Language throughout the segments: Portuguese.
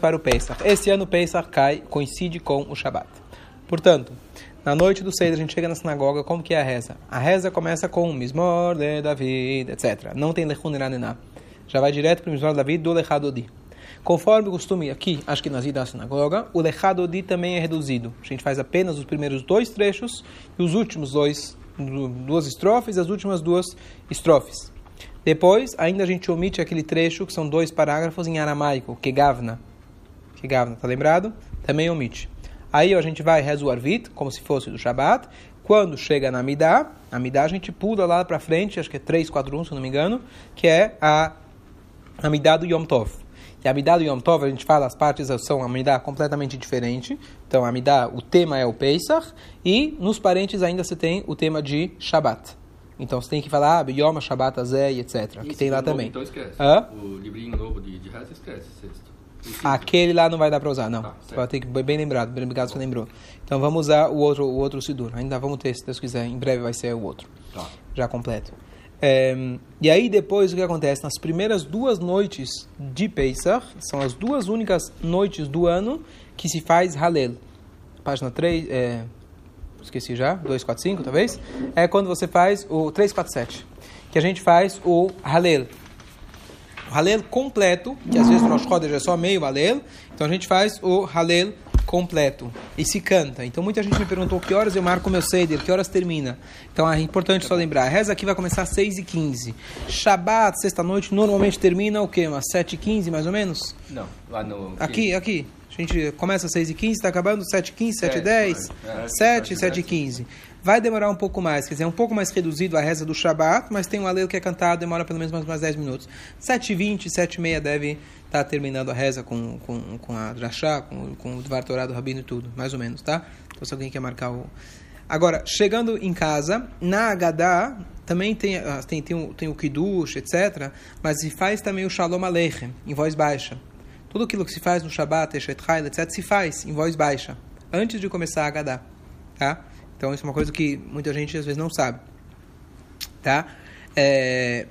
para o Pesach. Esse ano o Pesach cai, coincide com o Shabat. Portanto, na noite do Seder a gente chega na sinagoga, como que é a reza? A reza começa com Mismor de David, etc. Não tem Lechun Iranená. Já vai direto para o Mismor de David do Lechadodi. Conforme o costume aqui, acho que nas idas da sinagoga, o Lechadodi também é reduzido. A gente faz apenas os primeiros dois trechos e os últimos dois, duas estrofes e as últimas duas estrofes. Depois, ainda a gente omite aquele trecho que são dois parágrafos em aramaico, que gavna que Gavna, tá lembrado? Também omite. Aí a gente vai reza o Arvit, como se fosse do Shabat. Quando chega na Midá, a Midá a gente pula lá para frente, acho que é 3, 4, 1, se não me engano, que é a, a Midá do Yom Tov. E a Midá do Yom Tov, a gente fala, as partes são a Midá completamente diferente. Então, a Midá, o tema é o Pesach, e nos parentes ainda você tem o tema de Shabat. Então você tem que falar ah, Yom Shabbat Azé etc. Que tem lá novo, também. Então esquece. Hã? O livrinho novo de, de reza esquece. Sexto. Aquele lá não vai dar para usar, não. Certo. vai ter que bem lembrado, bem obrigado você lembrou. Então vamos usar o outro, o outro Sidur. Ainda vamos ter, se Deus quiser. Em breve vai ser o outro, Tá. já completo. É, e aí depois o que acontece? Nas primeiras duas noites de Pesach, são as duas únicas noites do ano que se faz Halel. Página 3, é, esqueci já, 245 talvez. É quando você faz o 347, que a gente faz o Halel. O Halel completo, que às vezes no Rosh Chodesh é só meio Halel, então a gente faz o Halel completo e se canta. Então muita gente me perguntou que horas eu marco meu Seder, que horas termina. Então é importante só lembrar, a reza aqui vai começar às 6 e 15 Shabat, sexta-noite, normalmente termina o quê? Umas 7 e 15 mais ou menos? Não, lá no. Aqui, aqui. A gente começa às 6 e 15 está acabando 7 e 15 7 e 10 é, 7 é, 7 e 15 Vai demorar um pouco mais, quer dizer, é um pouco mais reduzido a reza do Shabat, mas tem um alelo que é cantado, demora pelo menos mais, mais 10 minutos. 7 e 20 7 e meia deve estar terminando a reza com, com, com a Drashá, com, com o Dvar Torá do Rabino e tudo, mais ou menos, tá? Então se alguém quer marcar o... Agora, chegando em casa, na Agadá também tem, ah, tem, tem, o, tem o Kiddush, etc., mas se faz também o Shalom Aleichem, em voz baixa. Tudo aquilo que se faz no Shabbat, Eshet Hail, etc., se faz em voz baixa, antes de começar a Agadá, tá? Então isso é uma coisa que muita gente às vezes não sabe, tá? É...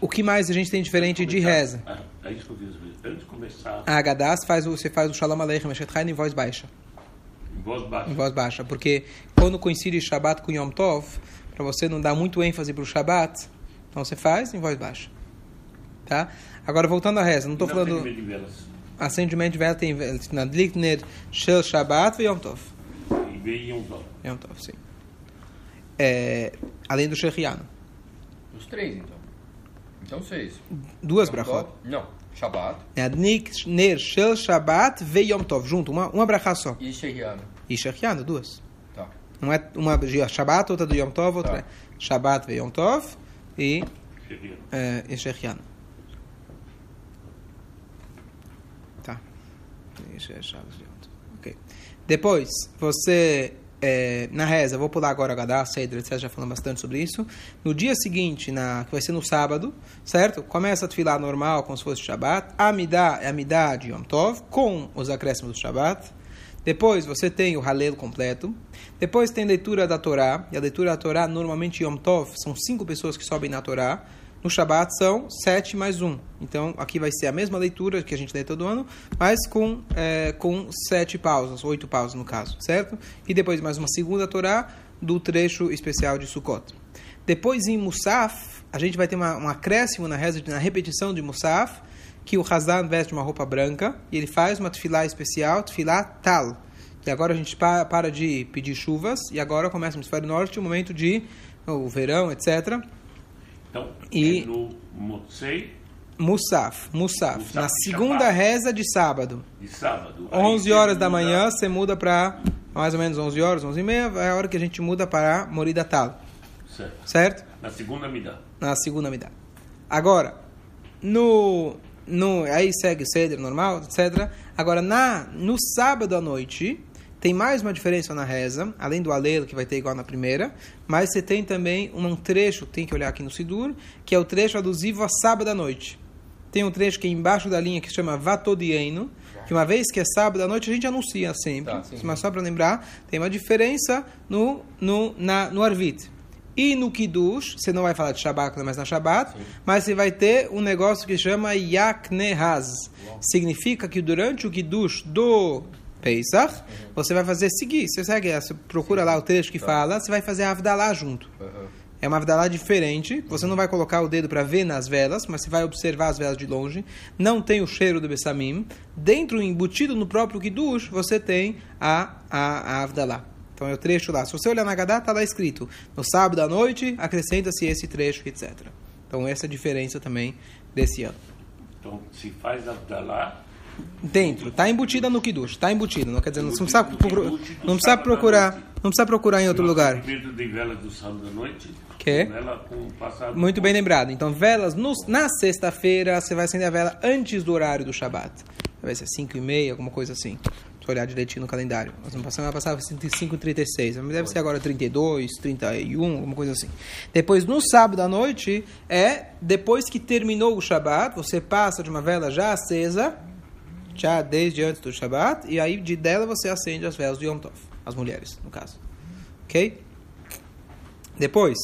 O que mais a gente tem diferente de reza? É, é isso que eu. Antes de começar, A Agadá faz, o- você faz o Shalom Aleichem, Eshet Hail em voz baixa. em voz baixa. em voz baixa, porque quando coincide Shabbat com Yom Tov, para você não dar muito ênfase para o Shabbat, então você faz em voz baixa. Tá? Agora voltando à reza, não estou falando tem de velas. acendimento de vela tem na Dlikner Shel Shabbat e Yom Tov. E um dó. Yom Tov, sim. É, além do Shechiano. Os três, então. Então seis. Duas Yom brachot. Tov? Não. Shabbat É Dlikner Shel Shabbat ve Yom Tov, junto, uma, uma brachá só. e Shehiano. E Shechiano, duas. Tá. Uma é uma de Shabbat, outra do Yom Tov, outra Tá. é Shabbat ve Yom Tov e Seria. é, e Shechiano. É. Depois, você, é, na reza, vou pular agora Gadá, Seder, etc. Já falamos bastante sobre isso. No dia seguinte, na, que vai ser no sábado, certo? Começa a tefilá normal, como se fosse Shabbat. A Amidá é a de Yom Tov, com os acréscimos do Shabbat. Depois você tem o Halel completo. Depois tem leitura da Torá. E a leitura da Torá, normalmente Yom Tov, são cinco pessoas que sobem na Torá. No Shabat são sete mais um. Então aqui vai ser a mesma leitura que a gente lê todo ano, mas com, é, com sete pausas, oito pausas no caso, certo? E depois mais uma segunda Torá do trecho especial de Sukkot. Depois em Musaf, a gente vai ter uma, um acréscimo na reza, na repetição de Musaf, que o Hazan veste uma roupa branca e ele faz uma tefilá especial, tefilá tal. E agora a gente pa- para de pedir chuvas e agora começa no hemisfério norte o momento de o verão, etc. Então, E- é no Motzei Musaf, Musaf. Musaf Na segunda Shabbat. reza de sábado, de sábado. Aí 11 você horas da manhã, você muda para mais ou menos 11 horas, 11 e meia, é a hora que a gente muda para Morida Tal, Certo. certo? Na segunda me dá. na segunda midá. Agora, no, no aí segue o ceder normal, etc. Agora, na, no sábado à noite, tem mais uma diferença na reza, além do alelo, que vai ter igual na primeira, mas você tem também um trecho, tem que olhar aqui no Sidur, que é o trecho alusivo a sábado à noite. Tem um trecho que é embaixo da linha que se chama Vatodieno, que uma vez que é sábado à noite a gente anuncia sempre, Tá, sim. mas só para lembrar, tem uma diferença no, no, na, no Arvit. E no Kiddush, você não vai falar de Shabbat, mas na Shabbat, mas você vai ter um negócio que chama Yaknehaz. Significa que durante o Kiddush do Pesach, você vai fazer seguir. Você segue, você procura lá o trecho que fala, você vai fazer a Avdalá junto. Aham. É uma Avdalá diferente. Você não vai colocar o dedo para ver nas velas, mas você vai observar as velas de longe. Não tem o cheiro do Bessamim. Dentro, embutido no próprio Kiddush, você tem a, a, a Avdalá. Então é o trecho lá. Se você olhar na Gadá, está lá escrito. No sábado à noite, acrescenta-se esse trecho, etc. Então essa é a diferença também desse ano. Então, se faz Abdalá, Dentro, está embutida no Kiddush, está embutido. Não quer dizer, não Embutido precisa, procura- não precisa procurar, noite. não precisa procurar em outro lugar. Que? Muito bem lembrado. Então, velas no- na sexta-feira, você vai acender a vela antes do horário do Shabat. Vai ser 5 e meia, alguma coisa assim. Se olhar direitinho no calendário. Nós não passamos, passava 5 e 36. Mas deve ser agora 32, 31, alguma coisa assim. Depois, no sábado à noite, é depois que terminou o Shabat, você passa de uma vela já acesa, já desde antes do Shabat, e aí de dela você acende as velas do Yom Tov. As mulheres, no caso. Ok? Depois,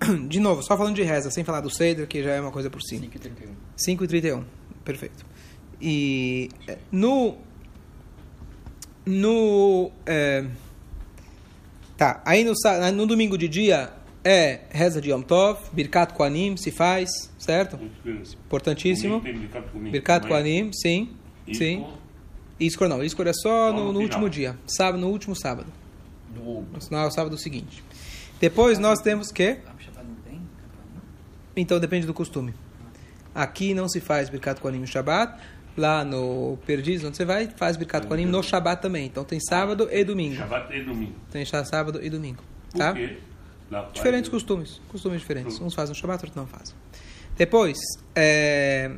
de novo, só falando de reza, sem falar do Seder, que já é uma coisa por cima. 5 e 31. 5 e 31. Perfeito. E eh, no. No. eh, tá, aí no, no domingo de dia é reza de Yom Tov, Birkat Koanim se faz, certo? Importantíssimo. Birkat. Koanim, sim. Isso. Sim. Iskor não, Iskor é só no, no último dia, sábado, no último sábado. Não é o sábado seguinte. Depois nós temos que. Shabbat não tem? Então depende do costume. Aqui não se faz Birkat Kohanim no Shabbat. Lá no Perdiz, onde você vai, faz Birkat Kohanim no Shabbat também. Então tem sábado e domingo. Shabbat e domingo. Tem sábado e domingo. Por Tá? quê? Diferentes costumes. Costumes diferentes. Uns fazem no Shabbat, outros não fazem. Depois, é,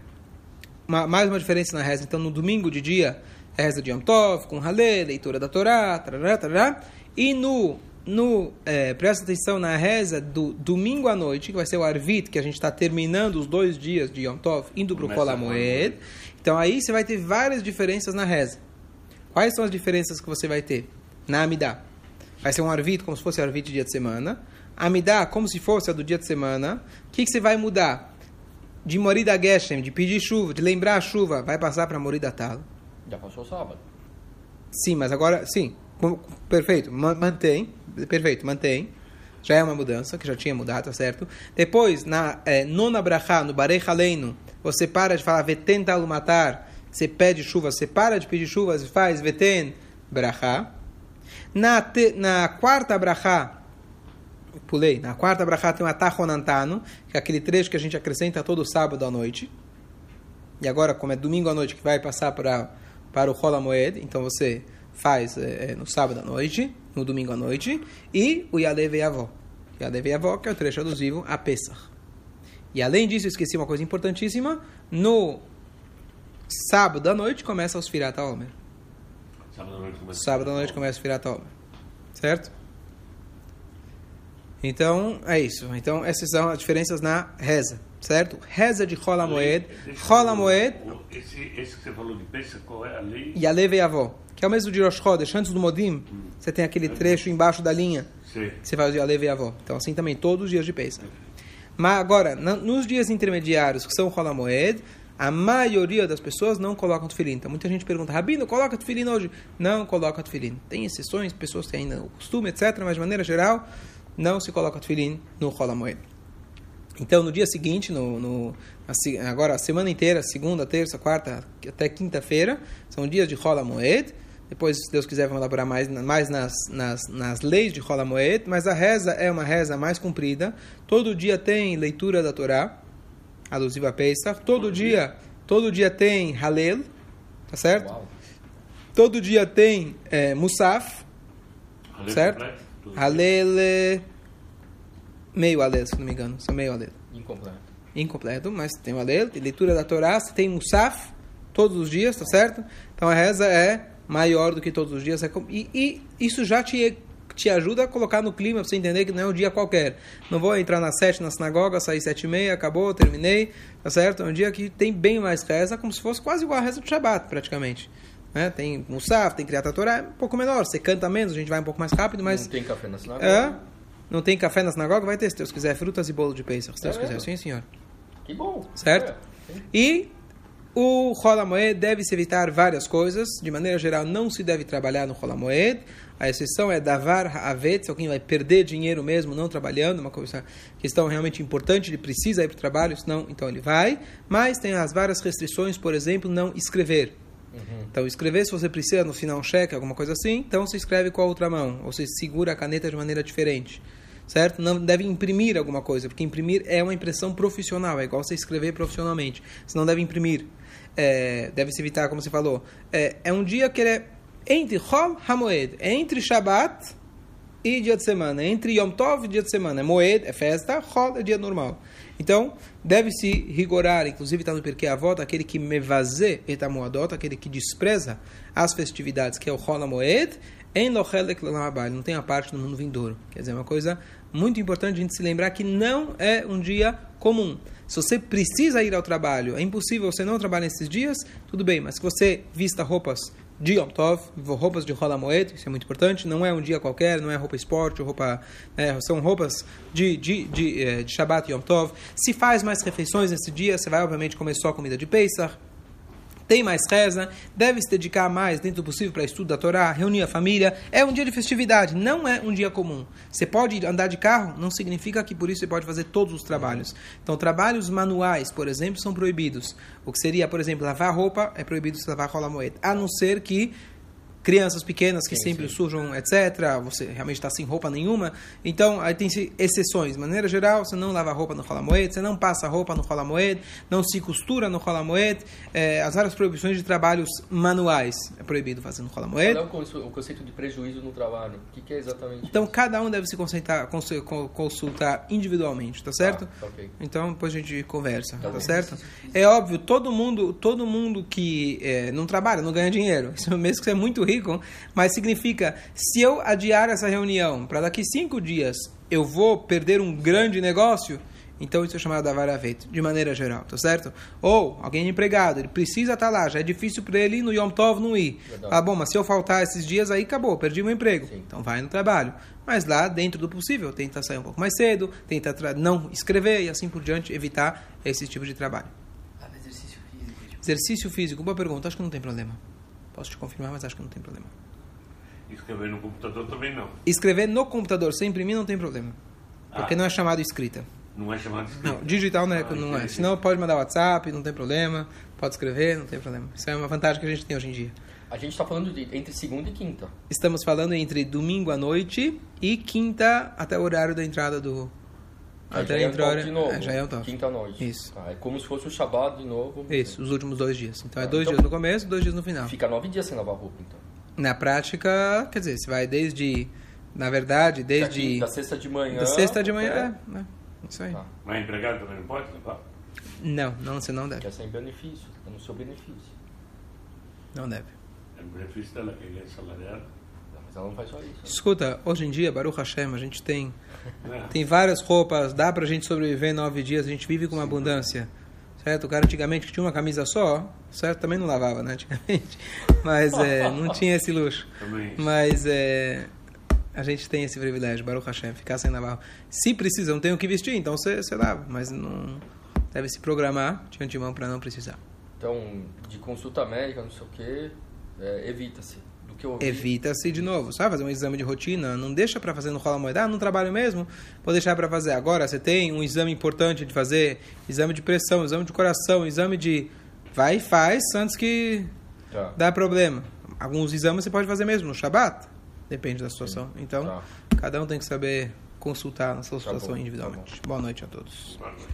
uma- mais uma diferença na reza. Então no domingo de dia é reza de Yom Tov, com Halé, leitura da Torá, tarará, tarará. E no, no é, presta atenção na reza do domingo à noite, que vai ser o Arvit, que a gente está terminando os dois dias de Yom Tov, indo para o Começa Kol agora. Hamoed. Então aí você vai ter várias diferenças na reza. Quais são as diferenças que você vai ter? Na Amidá. Vai ser um Arvit como se fosse Arvit de dia de semana. Amidá como se fosse a do dia de semana. O que, que você vai mudar? De Morida Geshem, de pedir chuva, de lembrar a chuva, vai passar para Morida Tal. Já passou o sábado. Sim, mas agora, sim. Perfeito, ma- mantém. Perfeito, mantém. Já é uma mudança, que já tinha mudado, tá certo? Depois, na eh, nona brachá, no Barei Haleinu, você para de falar Veten Talumatar, você pede chuva, você para de pedir chuva, você faz Veten brachá. Na, te- na quarta brachá, pulei, na quarta brachá tem o Atachonantano, que é aquele trecho que a gente acrescenta todo sábado à noite. E agora, como é domingo à noite que vai passar para, para o Rola Moed, então você faz eh, no sábado à noite, no domingo à noite, e o Yalev Yavó. Que é o trecho alusivo a Pesach. E além disso, esqueci uma coisa importantíssima, no sábado à noite começa os Firat Omer. Sábado à noite começa. Sábado à noite começa o Firat Omer. Certo? Então, é isso. Então, essas são as diferenças na reza. Certo? Reza de Rola Moed. Rola Moed Esse, esse que você falou de Pesach, qual é a lei? e a Leve Avó, que é o mesmo de Rosh Chodesh, antes do Modim, você tem aquele trecho embaixo da linha, que você faz o Aleve Avó. Então, assim também, todos os dias de Pesach. Mas agora, nos dias intermediários, que são Rola Moed, a maioria das pessoas não colocam tefilim. Então, muita gente pergunta, Rabino, coloca tefilim hoje? Não coloca tefilim. Tem exceções, pessoas têm ainda o costume, etc., mas de maneira geral, não se coloca tefilim no Rola Moed. Então, no dia seguinte, no, no- a agora a semana inteira, segunda, terça, quarta, até quinta-feira, são dias de Rola Moed. Depois, se Deus quiser, vamos elaborar mais, mais nas, nas, nas leis de Rola Moed. Mas a reza é uma reza mais comprida. Todo dia tem leitura da Torá, alusiva a Pesach. Todo dia, todo dia tem Halel, tá certo? Uau. Todo dia tem é, Musaf, certo? É, meio Halel, se não me engano, são meio Halel. Incompleto. incompleto, mas tem o Alel, tem leitura da Torá, você tem Musaf todos os dias, tá certo? Então a reza é maior do que todos os dias. é E, e isso já te, te ajuda a colocar no clima, pra você entender que não é um dia qualquer. Não vou entrar nas sete na sinagoga, sair sete e meia, acabou, terminei, tá certo? É um dia que tem bem mais reza, como se fosse quase igual a reza do Shabat, praticamente. Né? Tem Musaf, tem Criata Torá, é um pouco menor, você canta menos, a gente vai um pouco mais rápido, mas... Não tem café na sinagoga. É, Não tem café na sinagoga? Vai ter, se Deus quiser, frutas e bolo de Pesach. Se Deus É quiser, sim, senhor. Que bom. Certo? É. E o Rola Moed deve se evitar várias coisas. De maneira geral, não se deve trabalhar no Rola Moed. A exceção é Davar Haavet, se alguém vai perder dinheiro mesmo não trabalhando, uma coisa, questão realmente importante, ele precisa ir para o trabalho, senão então ele vai. Mas tem as várias restrições, por exemplo, não escrever. Então, escrever, se você precisa no final um cheque, alguma coisa assim, então se escreve com a outra mão, ou você segura a caneta de maneira diferente. Certo? Não deve imprimir alguma coisa, porque imprimir é uma impressão profissional, é igual você escrever profissionalmente. Você não deve imprimir. É, deve se evitar, como você falou. É, é um dia que ele é entre Chol HaMoed, entre Shabbat e dia de semana. Entre Yom Tov e dia de semana. Moed é festa, Chol é dia normal. Então, deve-se rigorar, inclusive está no Perkei Avot, aquele que mevazê et amoadot, aquele que despreza as festividades, que é o Chol HaMoed, em Lochelek Lamabal, não tem a parte no mundo vindouro. Quer dizer, é uma coisa muito importante a gente se lembrar que não é um dia comum. Se você precisa ir ao trabalho, é impossível você não trabalhar nesses dias, tudo bem, mas se você vista roupas de Yom Tov, roupas de Rola Moed, isso é muito importante, não é um dia qualquer, não é roupa esporte, roupa, né, são roupas de, de, de, eh, de Shabbat e Yom Tov. Se faz mais refeições nesse dia, você vai obviamente comer só comida de Pesach, tem mais reza, deve se dedicar mais dentro do possível para estudo da Torá, reunir a família. É um dia de festividade, não é um dia comum. Você pode andar de carro, não significa que por isso você pode fazer todos os trabalhos. Então, trabalhos manuais, por exemplo, são proibidos. O que seria, por exemplo, lavar roupa, é proibido se lavar rola moeda. A não ser que crianças pequenas que Sim, sempre sim. sujam, etc. Você realmente está sem roupa nenhuma. Então, aí tem exceções. De maneira geral, você não lava roupa no rola moed, você não passa roupa no rola moed, não se costura no rola moed. É, as várias proibições de trabalhos manuais é proibido fazer no rola Qual moed. é o conce- o conceito de prejuízo no trabalho? O que, é exatamente Então, isso? cada um deve se consultar, consu- co- consultar individualmente, tá certo? Tá, ok. Então, depois a gente conversa, tá, bom. certo? É óbvio, todo mundo, todo mundo que é, não trabalha, não ganha dinheiro. Mesmo que você é muito rico, mas significa, se eu adiar essa reunião para daqui cinco dias, eu vou perder um grande negócio, então isso é chamado da varavet, de maneira geral, tá certo? Ou, alguém é empregado, ele precisa estar lá, já é difícil para ele ir no Yom Tov não ir. Verdade. Ah, bom, mas se eu faltar esses dias, aí acabou, perdi meu emprego. Sim. Então vai no trabalho. Mas lá, dentro do possível, tenta sair um pouco mais cedo, tenta não escrever e assim por diante, evitar esse tipo de trabalho. Ah, exercício físico. Tipo, Exercício físico, boa pergunta, acho que não tem problema. Posso te confirmar, mas acho que não tem problema. Escrever no computador também não. Escrever no computador sem imprimir não tem problema. Porque Ah. não é chamado escrita. Não é chamado de Não, digital não é, Ah, não é. Senão pode mandar WhatsApp, não tem problema. Pode escrever, não tem problema. Isso é uma vantagem que a gente tem hoje em dia. A gente está falando de entre segunda e quinta. Estamos falando entre domingo à noite e quinta até o horário da entrada do. Aí até já é a entrada- top de novo. é, já é top. Quinta noite. Isso. Tá, é como se fosse o Shabbat de novo. Isso, os últimos dois dias. Então é Ah, dois então- dias no começo, dois dias no final. Fica nove dias sem lavar roupa, então. Na prática, quer dizer, você vai desde. Na verdade, Da, desde. quinta- da sexta de manhã. Da sexta de manhã. É, é, isso aí. Tá. Mas empregado também não pode levar? Não, não, você não deve. Que é sem benefício. É no seu benefício. Não deve. É o benefício dela, que é salariado. Mas ela não faz só isso. né? Escuta, hoje em dia, Baruch Hashem, a gente tem, É. tem várias roupas, dá pra gente sobreviver nove dias, a gente vive com uma abundância. Certo? O cara antigamente que tinha uma camisa só, certo? Também não lavava, né? Antigamente. Mas é, não tinha esse luxo. Também. Mas é, a gente tem esse privilégio, Baruch Hashem, ficar sem lavar. Se precisa, não tem o que vestir, então você, você lava. Mas não deve se programar de antemão para não precisar. Então, de consulta médica, não sei o quê, é, evita-se. Do que eu ouvi. Evita-se de novo, sabe? Fazer um exame de rotina, não deixa para fazer no rola moeda, ah, não trabalho mesmo, vou deixar para fazer. Agora você tem um exame importante de fazer, exame de pressão, exame de coração, exame de. Vai e faz antes que Tá. dá problema. Alguns exames você pode fazer mesmo no Shabat, depende da situação. Então, Tá. cada um tem que saber consultar na sua Tá situação bom, tá individualmente. Boa noite a todos. Boa noite.